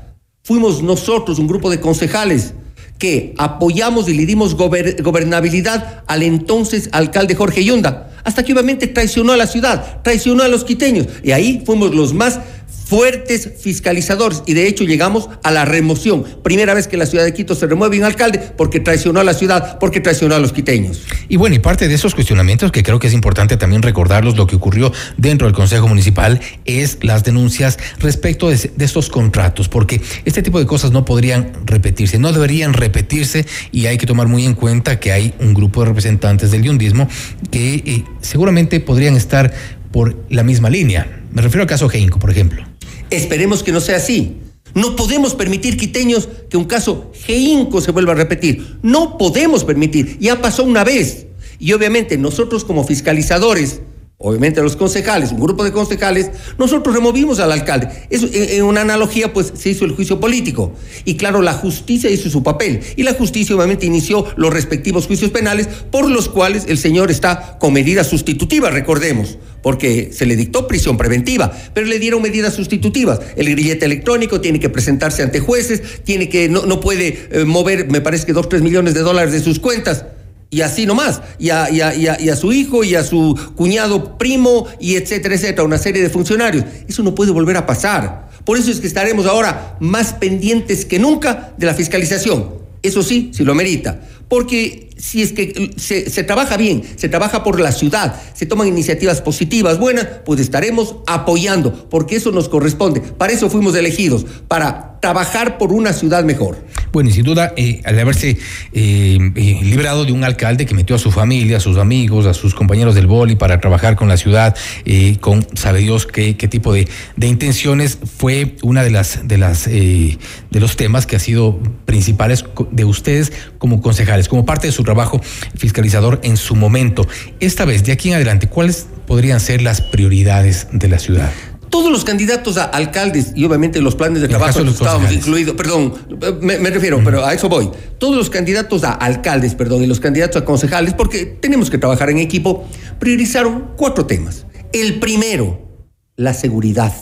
Fuimos nosotros, un grupo de concejales, que apoyamos y le dimos gober- gobernabilidad al entonces alcalde Jorge Yunda, hasta que obviamente traicionó a la ciudad, traicionó a los quiteños, y ahí fuimos los más fuertes fiscalizadores y de hecho llegamos a la remoción. Primera vez que la ciudad de Quito se remueve un alcalde porque traicionó a la ciudad, porque traicionó a los quiteños.
Y bueno, y parte de esos cuestionamientos que creo que es importante también recordarlos, lo que ocurrió dentro del Consejo Municipal es las denuncias respecto de, estos contratos, porque este tipo de cosas no podrían repetirse, no deberían repetirse y hay que tomar muy en cuenta que hay un grupo de representantes del yundismo que eh, seguramente podrían estar por la misma línea. Me refiero al caso Heinco, por ejemplo.
Esperemos que no sea así. No podemos permitir, quiteños, que un caso Geinco se vuelva a repetir. No podemos permitir. Ya pasó una vez. Y obviamente nosotros como fiscalizadores, obviamente los concejales, un grupo de concejales, nosotros removimos al alcalde. Es, en, en una analogía, pues se hizo el juicio político. Y claro, la justicia hizo su papel. Y la justicia obviamente inició los respectivos juicios penales por los cuales el señor está con medidas sustitutivas, recordemos porque se le dictó prisión preventiva, pero le dieron medidas sustitutivas. El grillete electrónico tiene que presentarse ante jueces, tiene que, no, no puede eh, mover, me parece que dos, tres millones de dólares de sus cuentas. Y así nomás, y a, y, a, y, a, y a, su hijo, y a su cuñado primo, y etcétera, etcétera, una serie de funcionarios. Eso no puede volver a pasar. Por eso es que estaremos ahora más pendientes que nunca de la fiscalización. Eso sí, si lo merita. Porque si es que se, se, trabaja bien, se trabaja por la ciudad, se toman iniciativas positivas, buenas, pues estaremos apoyando, porque eso nos corresponde. Para eso fuimos elegidos, para trabajar por una ciudad mejor.
Bueno, y sin duda, eh, al haberse eh, eh, librado de un alcalde que metió a su familia, a sus amigos, a sus compañeros del boli para trabajar con la ciudad, con sabe Dios qué, qué tipo de, de, intenciones, fue una de las de las de los temas que ha sido principales de ustedes como concejales, como parte de su trabajo fiscalizador en su momento. Esta vez, de aquí en adelante, ¿cuáles podrían ser las prioridades de la ciudad?
todos los candidatos a alcaldes y obviamente los planes de trabajo
de
estábamos incluidos, perdón, me, me refiero, uh -huh. pero a eso voy. Todos los candidatos a alcaldes, perdón, y los candidatos a concejales, porque tenemos que trabajar en equipo, priorizaron cuatro temas. El primero, la seguridad.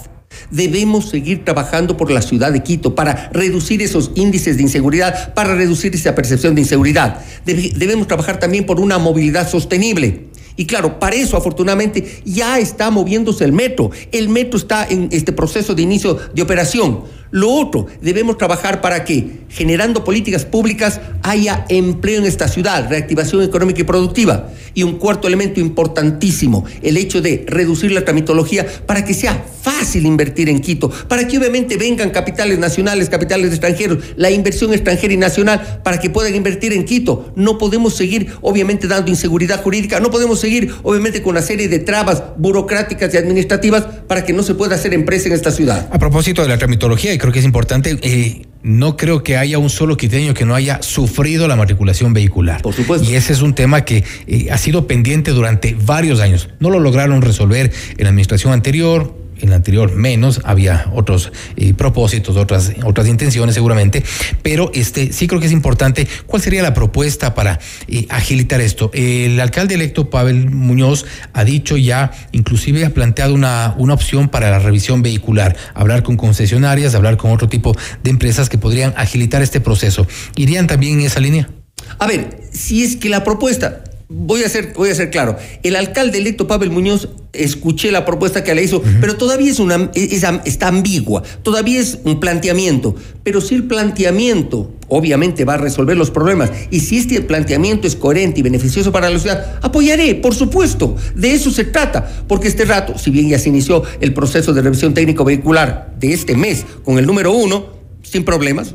Debemos seguir trabajando por la ciudad de Quito para reducir esos índices de inseguridad, para reducir esa percepción de inseguridad. Debe, debemos trabajar también por una movilidad sostenible. Y claro, para eso afortunadamente ya está moviéndose el metro. El metro está en este proceso de inicio de operación. Lo otro, debemos trabajar para que, generando políticas públicas, haya empleo en esta ciudad, reactivación económica y productiva. Y un cuarto elemento importantísimo, el hecho de reducir la tramitología para que sea fácil invertir en Quito, para que obviamente vengan capitales nacionales, capitales extranjeros, la inversión extranjera y nacional, para que puedan invertir en Quito. No podemos seguir, obviamente, dando inseguridad jurídica, no podemos seguir, obviamente, con una serie de trabas burocráticas y administrativas para que no se pueda hacer empresa en esta ciudad.
A propósito de la tramitología, y creo que es importante, eh, no creo que haya un solo quiteño que no haya sufrido la matriculación vehicular.
Por supuesto.
Y ese es un tema que eh, ha sido pendiente durante varios años. No lo lograron resolver en la administración anterior, en la anterior menos, había otros eh, propósitos, otras, otras intenciones seguramente, pero este sí creo que es importante. ¿Cuál sería la propuesta para eh, agilitar esto? El alcalde electo Pavel Muñoz ha dicho ya, inclusive ha planteado una, una opción para la revisión vehicular, hablar con concesionarias, hablar con otro tipo de empresas que podrían agilitar este proceso. ¿Irían también en esa línea?
A ver, si es que la propuesta Voy a, ser, voy a ser claro. El alcalde electo Pavel Muñoz, escuché la propuesta que le hizo, pero todavía es una, es, está ambigua, todavía es un planteamiento. Pero si el planteamiento obviamente va a resolver los problemas y si este planteamiento es coherente y beneficioso para la ciudad, apoyaré, por supuesto. De eso se trata, porque este rato, si bien ya se inició el proceso de revisión técnico vehicular de este mes con el número uno, sin problemas.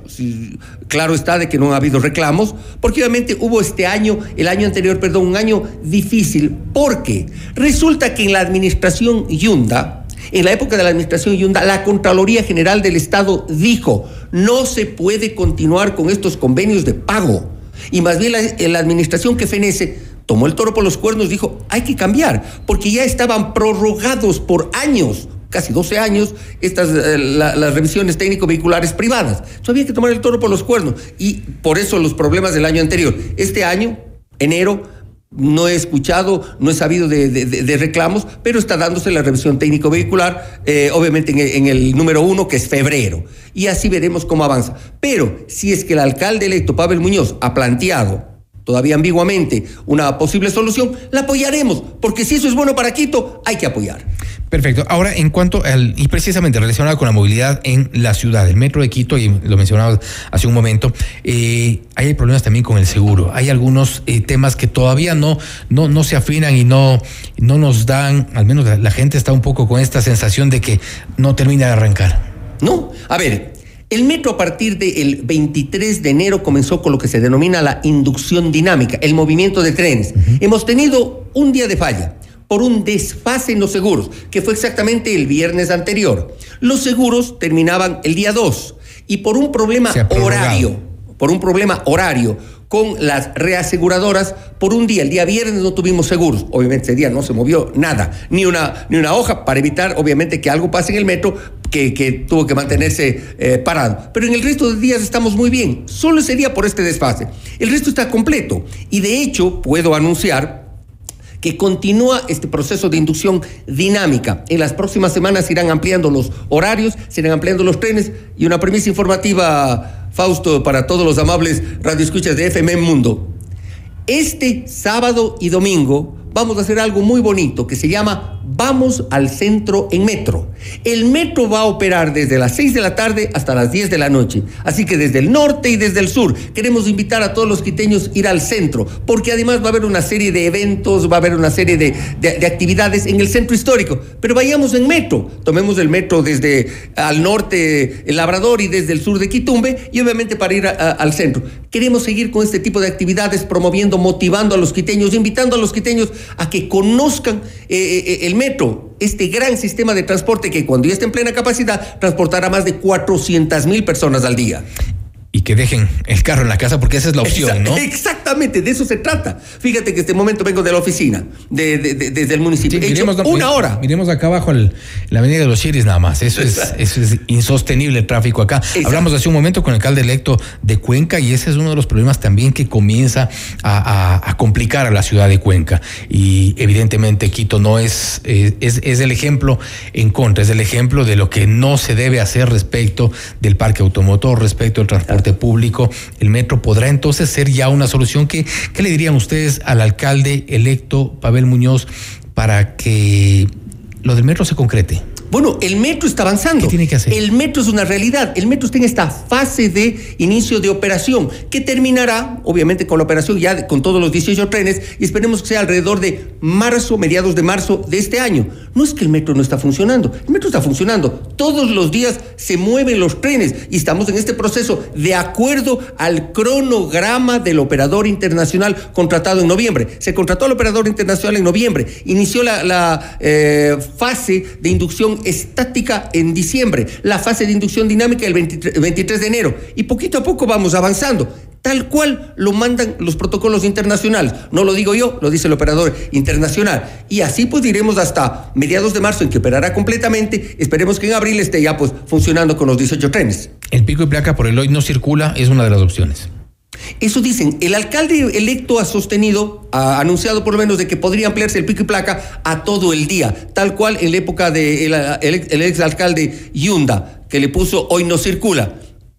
Claro está de que no ha habido reclamos, porque obviamente hubo este año, el año anterior, perdón, un año difícil, porque resulta que en la administración Yunda, en la época de la administración Yunda, la Contraloría General del Estado dijo, no se puede continuar con estos convenios de pago. Y más bien la, la administración que fenece tomó el toro por los cuernos, dijo, hay que cambiar, porque ya estaban prorrogados por años casi 12 años estas, eh, las revisiones técnico-vehiculares privadas. Eso había que tomar el toro por los cuernos. Y por eso los problemas del año anterior. Este año, enero, no he escuchado, no he sabido de, reclamos, pero está dándose la revisión técnico-vehicular, eh, obviamente en el, en el, número uno, que es febrero. Y así veremos cómo avanza. Pero si es que el alcalde electo, Pavel Muñoz, ha planteado todavía ambiguamente una posible solución, la apoyaremos, porque si eso es bueno para Quito, hay que apoyar.
Perfecto. Ahora, en cuanto al, y precisamente relacionado con la movilidad en la ciudad, el metro de Quito, y lo mencionaba hace un momento, eh, hay problemas también con el seguro. Hay algunos eh, temas que todavía no, no, no se afinan y no, no nos dan, al menos la, la gente está un poco con esta sensación de que no termina de arrancar.
No, a ver, el metro a partir del 23 de enero comenzó con lo que se denomina la inducción dinámica, el movimiento de trenes. Hemos tenido un día de falla por un desfase en los seguros, que fue exactamente el viernes anterior. Los seguros terminaban el día 2 y por un problema horario, por un problema horario con las reaseguradoras, por un día, el día viernes no tuvimos seguros. Obviamente ese día no se movió nada, ni una, ni una hoja para evitar, obviamente, que algo pase en el metro que, tuvo que mantenerse eh, parado. Pero en el resto de días estamos muy bien. Solo ese día por este desfase. El resto está completo. Y de hecho, puedo anunciar que continúa este proceso de inducción dinámica. En las próximas semanas se irán ampliando los horarios, se irán ampliando los trenes y una premisa informativa, Fausto, para todos los amables radioescuchas de FM Mundo. Este sábado y domingo vamos a hacer algo muy bonito que se llama Vamos al centro en metro. El metro va a operar desde las 6 de la tarde hasta las 10 de la noche. Así que desde el norte y desde el sur queremos invitar a todos los quiteños a ir al centro, porque además va a haber una serie de eventos, va a haber una serie de, de, actividades en el centro histórico. Pero vayamos en metro. Tomemos el metro desde al norte, el Labrador, y desde el sur de Quitumbe, y obviamente para ir al centro. Queremos seguir con este tipo de actividades, promoviendo, motivando a los quiteños, invitando a los quiteños a que conozcan eh, eh, eh, el metro, este gran sistema de transporte que cuando ya esté en plena capacidad transportará más de 400 mil personas al día
y que dejen el carro en la casa porque esa es la opción, ¿no?
Exactamente, de eso se trata. Fíjate que este momento vengo de la oficina, de, desde el municipio. He hecho una hora.
Miremos acá abajo la avenida de los Chiris nada más. Eso es, eso es insostenible el tráfico acá. Hablamos hace un momento con el alcalde electo de Cuenca y ese es uno de los problemas también que comienza a, complicar a la ciudad de Cuenca. Y evidentemente Quito no es, eh, es, es el ejemplo en contra, es el ejemplo de lo que no se debe hacer respecto del parque automotor, respecto al transporte público, el metro podrá entonces ser ya una solución. ¿Qué, qué le dirían ustedes al alcalde electo Pavel Muñoz para que lo del metro se concrete?
Bueno, el metro está avanzando.
¿Qué tiene que hacer?
El metro es una realidad. El metro está en esta fase de inicio de operación, que terminará, obviamente, con la operación ya con todos los 18 trenes, y esperemos que sea alrededor de marzo, mediados de marzo de este año. No es que el metro no está funcionando, el metro está funcionando. Todos los días se mueven los trenes y estamos en este proceso de acuerdo al cronograma del operador internacional contratado en noviembre. Se contrató al operador internacional en noviembre, inició la, la eh, fase de inducción estática en diciembre, la fase de inducción dinámica el 23, 23 de enero y poquito a poco vamos avanzando tal cual lo mandan los protocolos internacionales. No lo digo yo, lo dice el operador internacional. Y así pues iremos hasta mediados de marzo en que operará completamente. Esperemos que en abril esté ya pues funcionando con los 18 trenes.
El pico y placa por el hoy no circula es una de las opciones.
Eso dicen, el alcalde electo ha sostenido, ha anunciado por lo menos de que podría ampliarse el pico y placa a todo el día, tal cual en la época del de el, el ex alcalde Yunda, que le puso hoy no circula.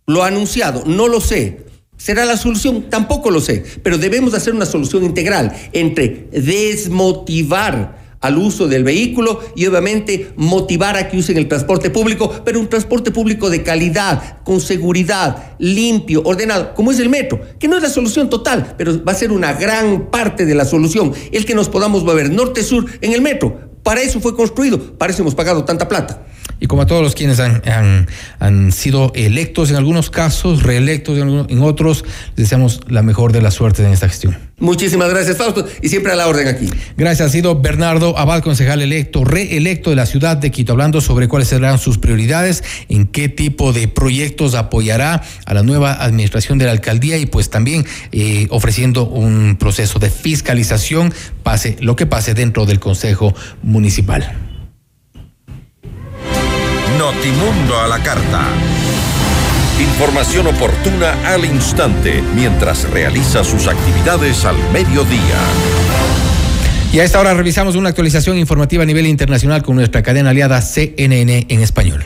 Lo ha anunciado, no lo sé. ¿Será la solución? Tampoco lo sé, pero debemos hacer una solución integral entre desmotivar al uso del vehículo y obviamente motivar a que usen el transporte público, pero un transporte público de calidad, con seguridad, limpio, ordenado, como es el metro, que no es la solución total, pero va a ser una gran parte de la solución, el que nos podamos mover norte-sur en el metro. Para eso fue construido, para eso hemos pagado tanta plata.
Y como a todos los quienes han, han, han sido electos en algunos casos, reelectos en, algunos, en otros, les deseamos la mejor de las suertes en esta gestión.
Muchísimas gracias, Fausto, y siempre a la orden aquí.
Gracias. Ha sido Bernardo Abad, concejal electo, reelecto de la ciudad de Quito, hablando sobre cuáles serán sus prioridades, en qué tipo de proyectos apoyará a la nueva administración de la alcaldía y pues también eh, ofreciendo un proceso de fiscalización, pase lo que pase dentro del Consejo Municipal.
Notimundo a la carta. Información oportuna al instante mientras realiza sus actividades al mediodía.
Y a esta hora revisamos una actualización informativa a nivel internacional con nuestra cadena aliada CNN en español.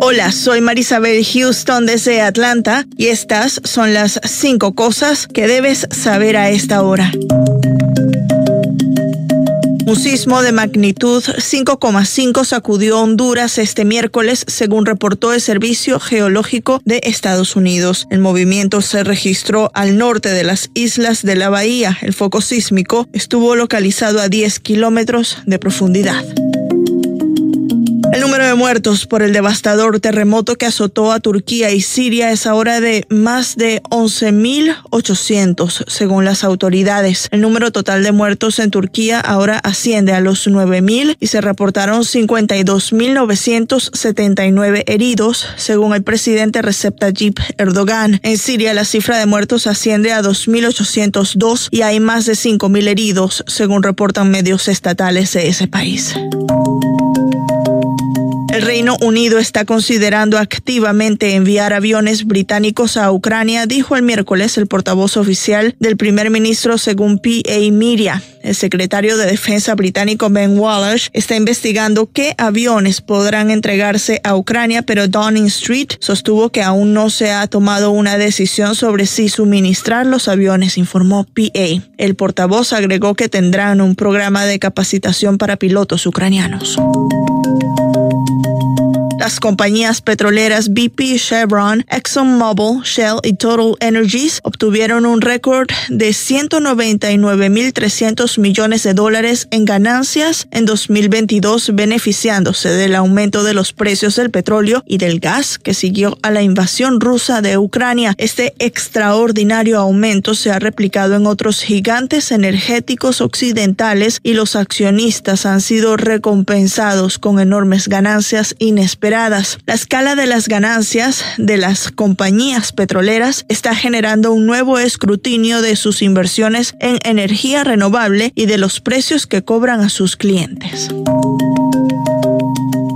Hola, soy Marisabel Houston desde Atlanta y estas son las cinco cosas que debes saber a esta hora. Un sismo de magnitud 5,5 sacudió Honduras este miércoles, según reportó el Servicio Geológico de Estados Unidos. El movimiento se registró al norte de las islas de la bahía. El foco sísmico estuvo localizado a 10 kilómetros de profundidad. El número de muertos por el devastador terremoto que azotó a Turquía y Siria es ahora de más de 11.800, según las autoridades. El número total de muertos en Turquía ahora asciende a los 9.000 y se reportaron 52.979 heridos, según el presidente Recep Tayyip Erdogan. En Siria la cifra de muertos asciende a 2.802 y hay más de 5.000 heridos, según reportan medios estatales de ese país. El Reino Unido está considerando activamente enviar aviones británicos a Ucrania, dijo el miércoles el portavoz oficial del primer ministro según PA Media. El secretario de Defensa británico Ben Wallace está investigando qué aviones podrán entregarse a Ucrania, pero Downing Street sostuvo que aún no se ha tomado una decisión sobre si suministrar los aviones, informó PA. El portavoz agregó que tendrán un programa de capacitación para pilotos ucranianos. Las compañías petroleras BP, Chevron, ExxonMobil, Shell y Total Energies obtuvieron un récord de 199.300 millones de dólares en ganancias en 2022, beneficiándose del aumento de los precios del petróleo y del gas que siguió a la invasión rusa de Ucrania. Este extraordinario aumento se ha replicado en otros gigantes energéticos occidentales y los accionistas han sido recompensados con enormes ganancias inesperadas la escala de las ganancias de las compañías petroleras está generando un nuevo escrutinio de sus inversiones en energía renovable y de los precios que cobran a sus clientes.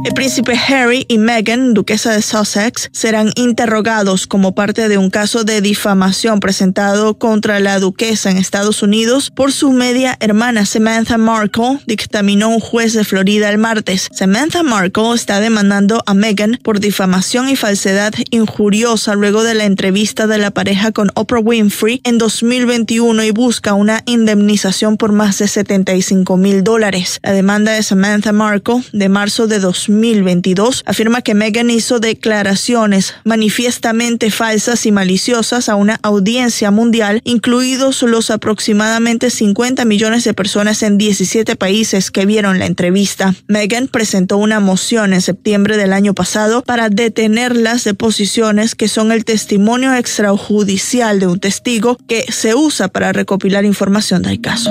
El príncipe Harry y Meghan, duquesa de Sussex, serán interrogados como parte de un caso de difamación presentado contra la duquesa en Estados Unidos por su media hermana Samantha Markle, dictaminó un juez de Florida el martes. Samantha Markle está demandando a Meghan por difamación y falsedad injuriosa luego de la entrevista de la pareja con Oprah Winfrey en 2021 y busca una indemnización por más de 75 mil dólares. La demanda de Samantha Markle de marzo de 2022 afirma que Meghan hizo declaraciones manifiestamente falsas y maliciosas a una audiencia mundial, incluidos los aproximadamente 50 millones de personas en 17 países que vieron la entrevista. Meghan presentó una moción en septiembre del año pasado para detener las deposiciones que son el testimonio extrajudicial de un testigo que se usa para recopilar información del caso.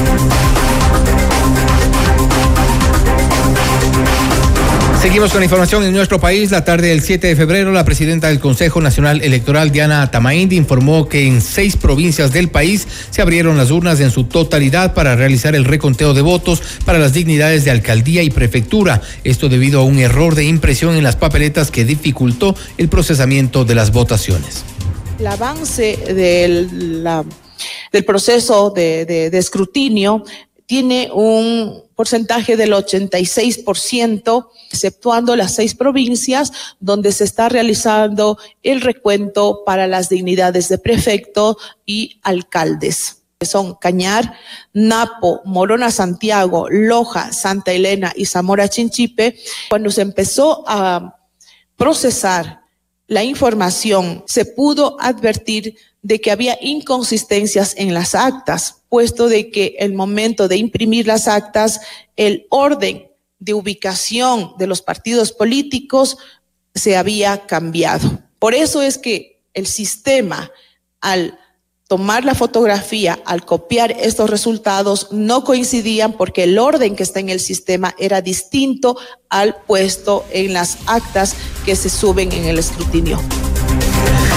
Seguimos con información en nuestro país. La tarde del 7 de febrero, la presidenta del Consejo Nacional Electoral, Diana Tamaindi, informó que en seis provincias del país se abrieron las urnas en su totalidad para realizar el reconteo de votos para las dignidades de alcaldía y prefectura. Esto debido a un error de impresión en las papeletas que dificultó el procesamiento de las votaciones.
El avance del, proceso de escrutinio tiene un porcentaje del 86%, exceptuando las seis provincias donde se está realizando el recuento para las dignidades de prefecto y alcaldes son Cañar, Napo, Morona Santiago, Loja, Santa Elena y Zamora Chinchipe, cuando se empezó a procesar la información, se pudo advertir de que había inconsistencias en las actas puesto de que el momento de imprimir las actas, el orden de ubicación de los partidos políticos se había cambiado. Por eso es que el sistema, al tomar la fotografía, al copiar estos resultados, no coincidían porque el orden que está en el sistema era distinto al puesto en las actas que se suben en el escrutinio.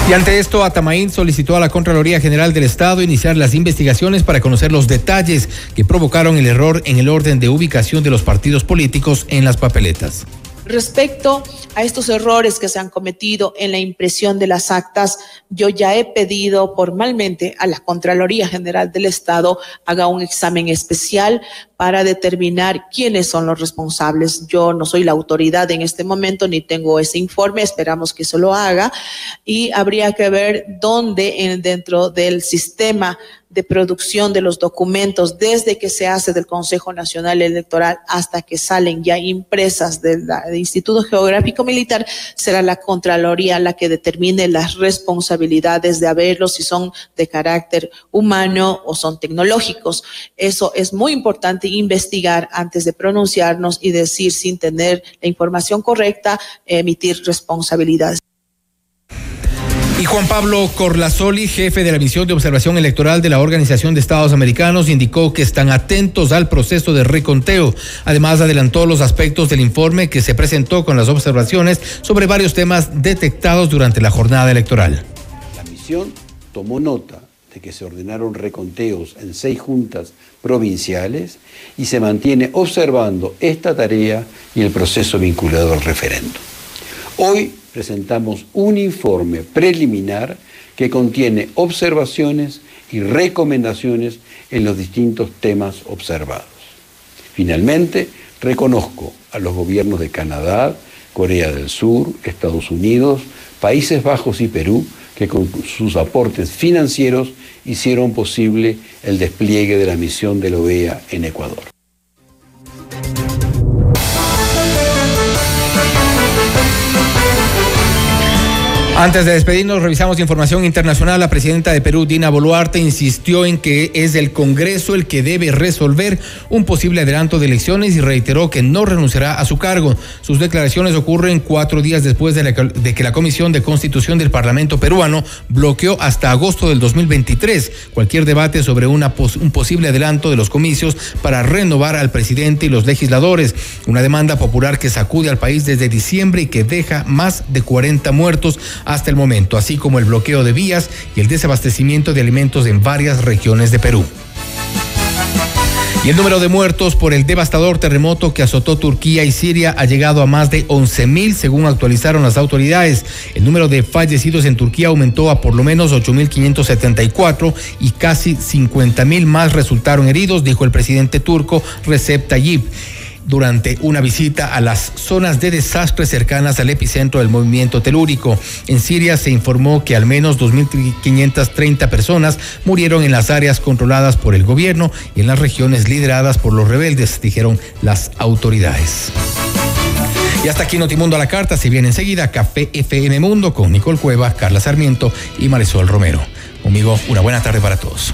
Y ante esto, Atamaín solicitó a la Contraloría General del Estado iniciar las investigaciones para conocer los detalles que provocaron el error en el orden de ubicación de los partidos políticos en las papeletas.
Respecto a estos errores que se han cometido en la impresión de las actas, yo ya he pedido formalmente a la Contraloría General del Estado haga un examen especial para determinar quiénes son los responsables. Yo no soy la autoridad en este momento ni tengo ese informe, esperamos que se lo haga y habría que ver dónde en, dentro del sistema de producción de los documentos desde que se hace del Consejo Nacional Electoral hasta que salen ya impresas del, Instituto Geográfico Militar, será la Contraloría la que determine las responsabilidades de haberlos, si son de carácter humano o son tecnológicos. Eso es muy importante investigar antes de pronunciarnos y decir sin tener la información correcta, emitir responsabilidades.
Y Juan Pablo Corlazoli, jefe de la misión de observación electoral de la Organización de Estados Americanos, indicó que están atentos al proceso de reconteo. Además, adelantó los aspectos del informe que se presentó con las observaciones sobre varios temas detectados durante la jornada electoral.
La misión tomó nota de que se ordenaron reconteos en seis juntas provinciales y se mantiene observando esta tarea y el proceso vinculado al referendo. Hoy presentamos un informe preliminar que contiene observaciones y recomendaciones en los distintos temas observados. Finalmente, reconozco a los gobiernos de Canadá, Corea del Sur, Estados Unidos, Países Bajos y Perú que con sus aportes financieros hicieron posible el despliegue de la misión de la OEA en Ecuador.
Antes de despedirnos, revisamos información internacional. La presidenta de Perú, Dina Boluarte, insistió en que es el Congreso el que debe resolver un posible adelanto de elecciones y reiteró que no renunciará a su cargo. Sus declaraciones ocurren cuatro días después de, que la Comisión de Constitución del Parlamento peruano bloqueó hasta agosto del 2023 cualquier debate sobre un posible adelanto de los comicios para renovar al presidente y los legisladores. Una demanda popular que sacude al país desde diciembre y que deja más de 40 muertos hasta el momento, así como el bloqueo de vías y el desabastecimiento de alimentos en varias regiones de Perú. Y el número de muertos por el devastador terremoto que azotó Turquía y Siria ha llegado a más de 11.000 según actualizaron las autoridades. El número de fallecidos en Turquía aumentó a por lo menos 8.574 y casi 50.000 más resultaron heridos, dijo el presidente turco Recep Tayyip durante una visita a las zonas de desastre cercanas al epicentro del movimiento telúrico. En Siria se informó que al menos 2.530 personas murieron en las áreas controladas por el gobierno y en las regiones lideradas por los rebeldes, dijeron las autoridades. Y hasta aquí Notimundo a la carta, si bien enseguida Café FM Mundo con Nicole Cueva, Carla Sarmiento y Marisol Romero. Conmigo, una buena tarde para todos.